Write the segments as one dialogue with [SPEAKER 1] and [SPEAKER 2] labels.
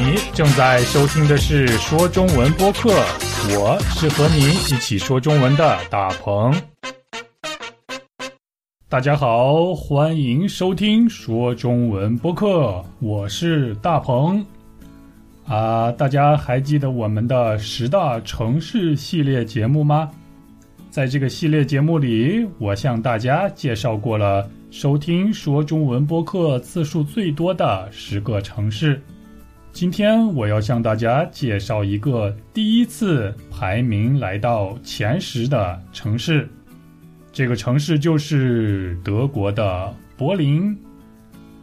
[SPEAKER 1] 你正在收听的是说中文播客，我是和你一起说中文的大鹏。大家好，欢迎收听说中文播客，我是大鹏。啊，大家还记得我们的十大城市系列节目吗？在这个系列节目里，我向大家介绍过了收听说中文播客次数最多的十个城市。今天我要向大家介绍一个第一次排名来到前十的城市，这个城市就是德国的柏林。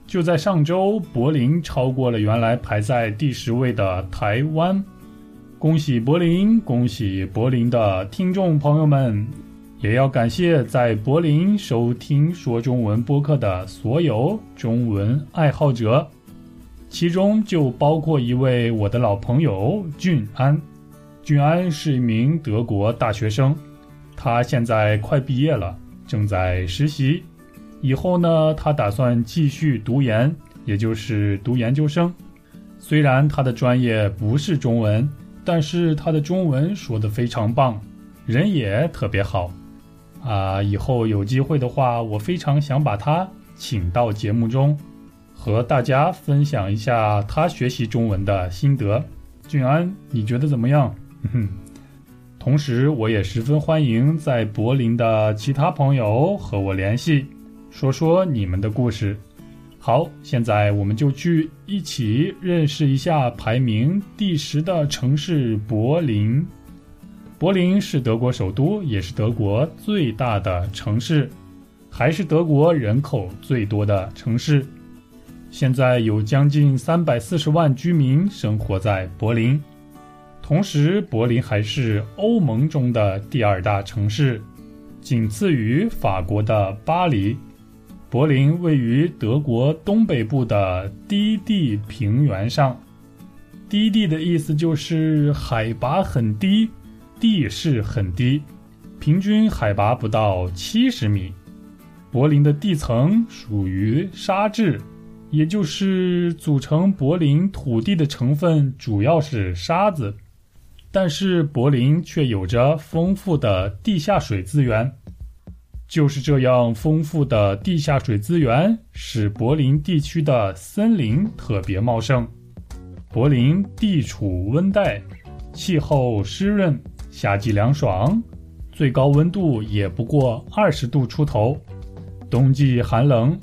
[SPEAKER 1] 就在上周，柏林超过了原来排在第十位的台湾。恭喜柏林，恭喜柏林的听众朋友们，也要感谢在柏林收听说中文播客的所有中文爱好者，其中就包括一位我的老朋友俊安。俊安是一名德国大学生，他现在快毕业了，正在实习。以后呢，他打算继续读研，也就是读研究生。虽然他的专业不是中文。但是他的中文说的非常棒，人也特别好，啊！以后有机会的话，我非常想把他请到节目中，和大家分享一下他学习中文的心得。俊安，你觉得怎么样？哼。同时，我也十分欢迎在柏林的其他朋友和我联系，说说你们的故事。好，现在我们就去一起认识一下排名第十的城市柏林。柏林是德国首都，也是德国最大的城市，还是德国人口最多的城市。现在有将近三百四十万居民生活在柏林。同时，柏林还是欧盟中的第二大城市，仅次于法国的巴黎。柏林位于德国东北部的低地平原上，低地的意思就是海拔很低，地势很低，平均海拔不到七十米。柏林的地层属于沙质，也就是组成柏林土地的成分主要是沙子，但是柏林却有着丰富的地下水资源。就是这样丰富的地下水资源，使柏林地区的森林特别茂盛。柏林地处温带，气候湿润，夏季凉爽，最高温度也不过二十度出头。冬季寒冷，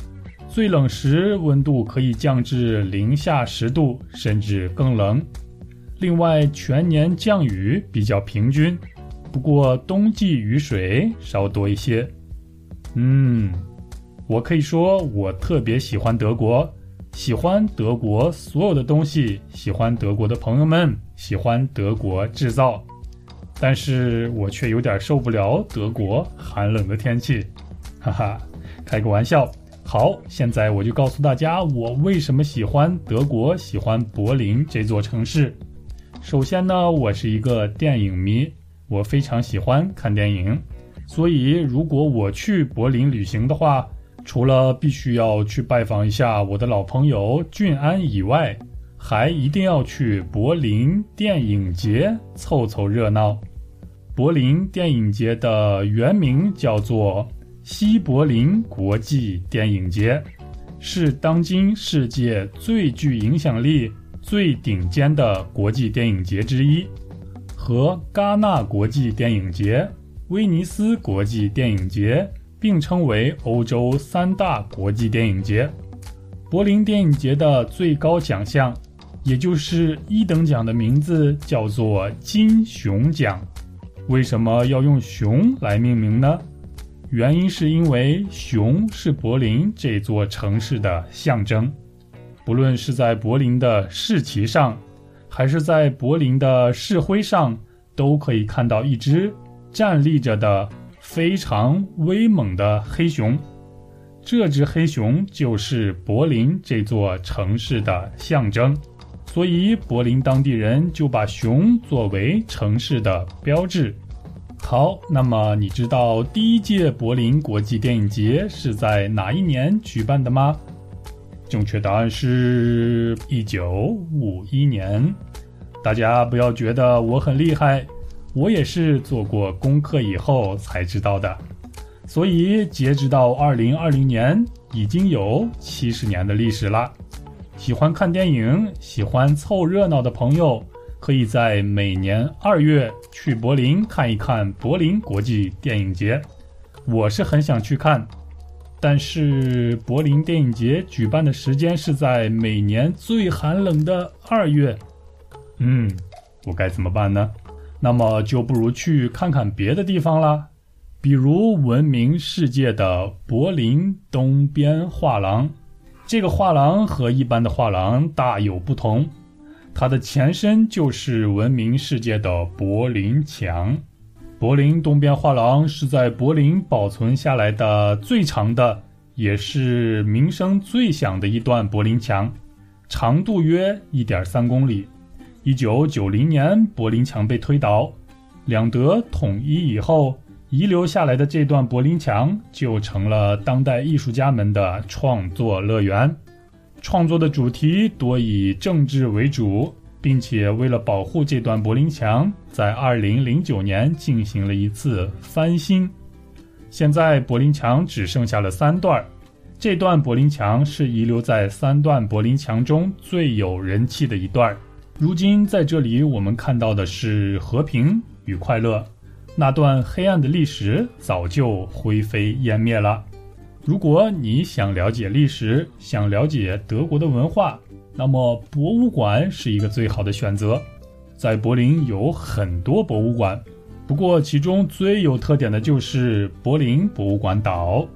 [SPEAKER 1] 最冷时温度可以降至零下十度，甚至更冷。另外，全年降雨比较平均，不过冬季雨水稍多一些。嗯，我可以说我特别喜欢德国，喜欢德国所有的东西，喜欢德国的朋友们，喜欢德国制造，但是我却有点受不了德国寒冷的天气，哈哈，开个玩笑。好，现在我就告诉大家我为什么喜欢德国，喜欢柏林这座城市。首先呢，我是一个电影迷，我非常喜欢看电影。所以，如果我去柏林旅行的话，除了必须要去拜访一下我的老朋友俊安以外，还一定要去柏林电影节凑凑热闹。柏林电影节的原名叫做西柏林国际电影节，是当今世界最具影响力、最顶尖的国际电影节之一，和戛纳国际电影节。威尼斯国际电影节并称为欧洲三大国际电影节。柏林电影节的最高奖项，也就是一等奖的名字叫做金熊奖。为什么要用熊来命名呢？原因是因为熊是柏林这座城市的象征。不论是在柏林的市旗上，还是在柏林的市徽上，都可以看到一只。站立着的非常威猛的黑熊，这只黑熊就是柏林这座城市的象征，所以柏林当地人就把熊作为城市的标志。好，那么你知道第一届柏林国际电影节是在哪一年举办的吗？正确答案是一九五一年。大家不要觉得我很厉害，我也是做过功课以后才知道的。所以截止到二零二零年，已经有七十年的历史了。喜欢看电影、喜欢凑热闹的朋友，可以在每年二月去柏林看一看柏林国际电影节。我是很想去看，但是柏林电影节举办的时间是在每年最寒冷的二月。嗯，我该怎么办呢？那么就不如去看看别的地方啦，比如闻名世界的柏林东边画廊。这个画廊和一般的画廊大有不同，它的前身就是闻名世界的柏林墙。柏林东边画廊是在柏林保存下来的最长的，也是名声最响的一段柏林墙，长度约一点三公里。一九九零年，柏林墙被推倒，两德统一以后，遗留下来的这段柏林墙就成了当代艺术家们的创作乐园。创作的主题多以政治为主，并且为了保护这段柏林墙，在二零零九年进行了一次翻新。现在柏林墙只剩下了三段，这段柏林墙是遗留在三段柏林墙中最有人气的一段。如今在这里，我们看到的是和平与快乐。那段黑暗的历史早就灰飞烟灭了。如果你想了解历史，想了解德国的文化，那么博物馆是一个最好的选择。在柏林有很多博物馆，不过其中最有特点的就是柏林博物馆岛。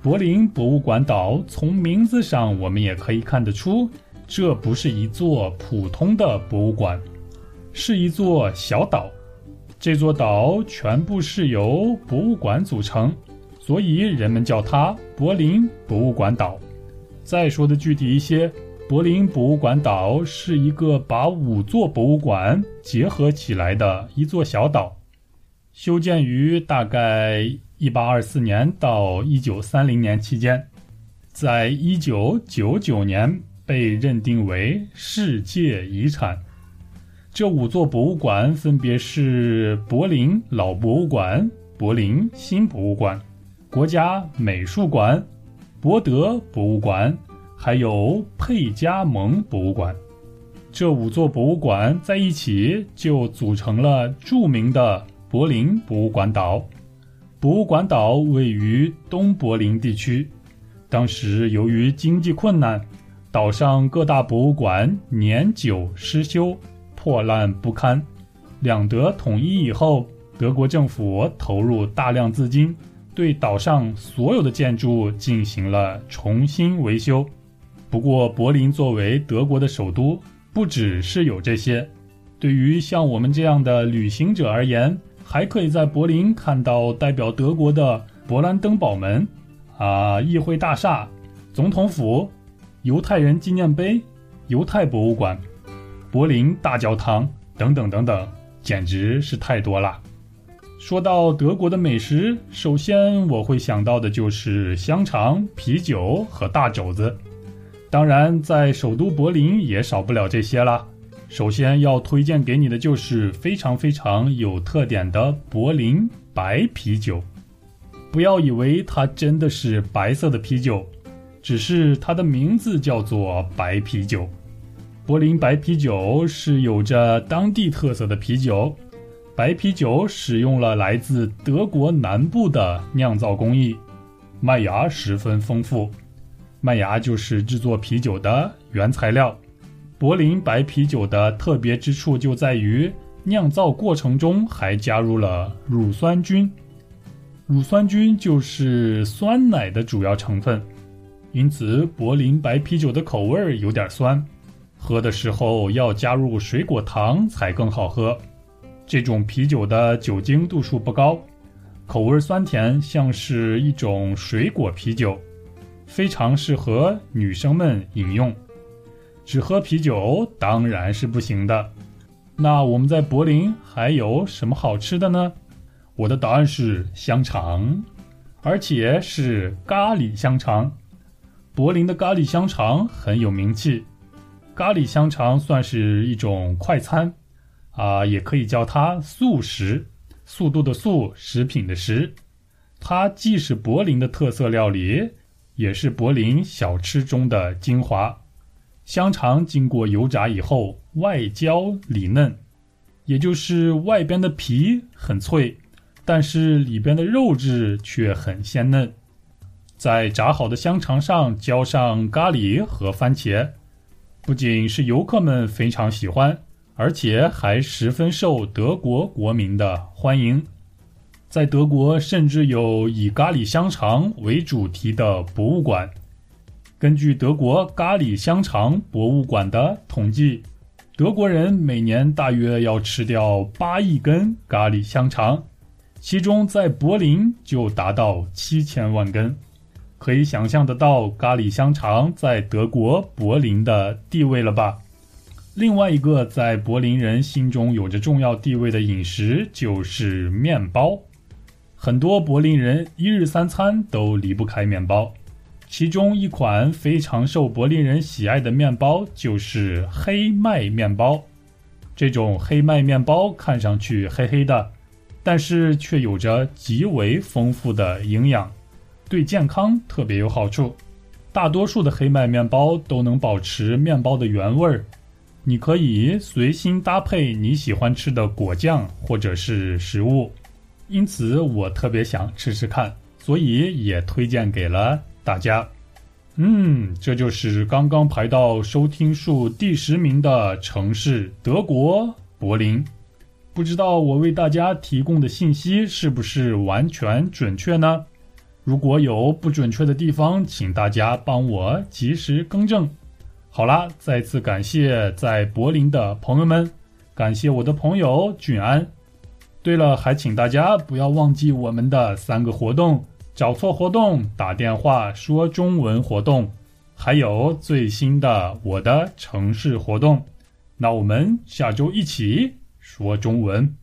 [SPEAKER 1] 柏林博物馆岛从名字上，我们也可以看得出。这不是一座普通的博物馆，是一座小岛。这座岛全部是由博物馆组成，所以人们叫它柏林博物馆岛。再说的具体一些，柏林博物馆岛是一个把五座博物馆结合起来的一座小岛，修建于大概一八二四年到一九三零年期间，在一九九九年。被认定为世界遗产。这五座博物馆分别是柏林老博物馆、柏林新博物馆、国家美术馆、博德博物馆，还有佩加蒙博物馆。这五座博物馆在一起就组成了著名的柏林博物馆岛。博物馆岛位于东柏林地区，当时由于经济困难。岛上各大博物馆年久失修，破烂不堪。两德统一以后，德国政府投入大量资金，对岛上所有的建筑进行了重新维修。不过，柏林作为德国的首都，不只是有这些。对于像我们这样的旅行者而言，还可以在柏林看到代表德国的勃兰登堡门、啊议会大厦、总统府。犹太人纪念碑、犹太博物馆、柏林大教堂等等等等，简直是太多了。说到德国的美食，首先我会想到的就是香肠、啤酒和大肘子。当然，在首都柏林也少不了这些啦。首先要推荐给你的就是非常非常有特点的柏林白啤酒。不要以为它真的是白色的啤酒。只是它的名字叫做白啤酒，柏林白啤酒是有着当地特色的啤酒。白啤酒使用了来自德国南部的酿造工艺，麦芽十分丰富。麦芽就是制作啤酒的原材料。柏林白啤酒的特别之处就在于酿造过程中还加入了乳酸菌，乳酸菌就是酸奶的主要成分。因此，柏林白啤酒的口味有点酸，喝的时候要加入水果糖才更好喝。这种啤酒的酒精度数不高，口味酸甜，像是一种水果啤酒，非常适合女生们饮用。只喝啤酒当然是不行的。那我们在柏林还有什么好吃的呢？我的答案是香肠，而且是咖喱香肠。柏林的咖喱香肠很有名气。咖喱香肠算是一种快餐，啊，也可以叫它速食，速度的速，食品的食。它既是柏林的特色料理，也是柏林小吃中的精华。香肠经过油炸以后，外焦里嫩，也就是外边的皮很脆，但是里边的肉质却很鲜嫩。在炸好的香肠上浇上咖喱和番茄，不仅是游客们非常喜欢，而且还十分受德国国民的欢迎。在德国，甚至有以咖喱香肠为主题的博物馆。根据德国咖喱香肠博物馆的统计，德国人每年大约要吃掉八亿根咖喱香肠，其中在柏林就达到七千万根。可以想象得到咖喱香肠在德国柏林的地位了吧？另外一个在柏林人心中有着重要地位的饮食就是面包，很多柏林人一日三餐都离不开面包。其中一款非常受柏林人喜爱的面包就是黑麦面包。这种黑麦面包看上去黑黑的，但是却有着极为丰富的营养，对健康特别有好处。大多数的黑麦面包都能保持面包的原味儿，你可以随心搭配你喜欢吃的果酱或者是食物。因此，我特别想吃吃看，所以也推荐给了。大家，嗯，这就是刚刚排到收听数第十名的城市——德国柏林。不知道我为大家提供的信息是不是完全准确呢？如果有不准确的地方，请大家帮我及时更正。好啦，再次感谢在柏林的朋友们，感谢我的朋友俊安。对了，还请大家不要忘记我们的三个活动。找错活动，打电话说中文活动，还有最新的我的城市活动，那我们下周一起说中文。